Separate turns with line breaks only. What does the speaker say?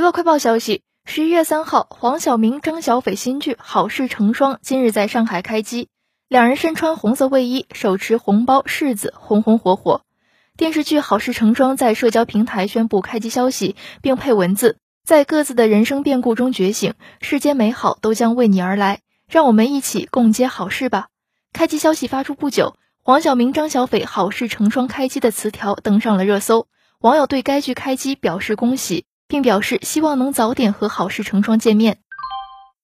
娱乐快报消息：十一月三号，黄晓明、张小斐新剧《好事成双》今日在上海开机，两人身穿红色卫衣，手持红包柿子，红红火火。电视剧《好事成双》在社交平台宣布开机消息，并配文字：在各自的人生变故中觉醒，世间美好都将为你而来，让我们一起共接好事吧。开机消息发出不久，黄晓明、张小斐《好事成双》开机的词条登上了热搜，网友对该剧开机表示恭喜。并表示希望能早点和好事成双见面。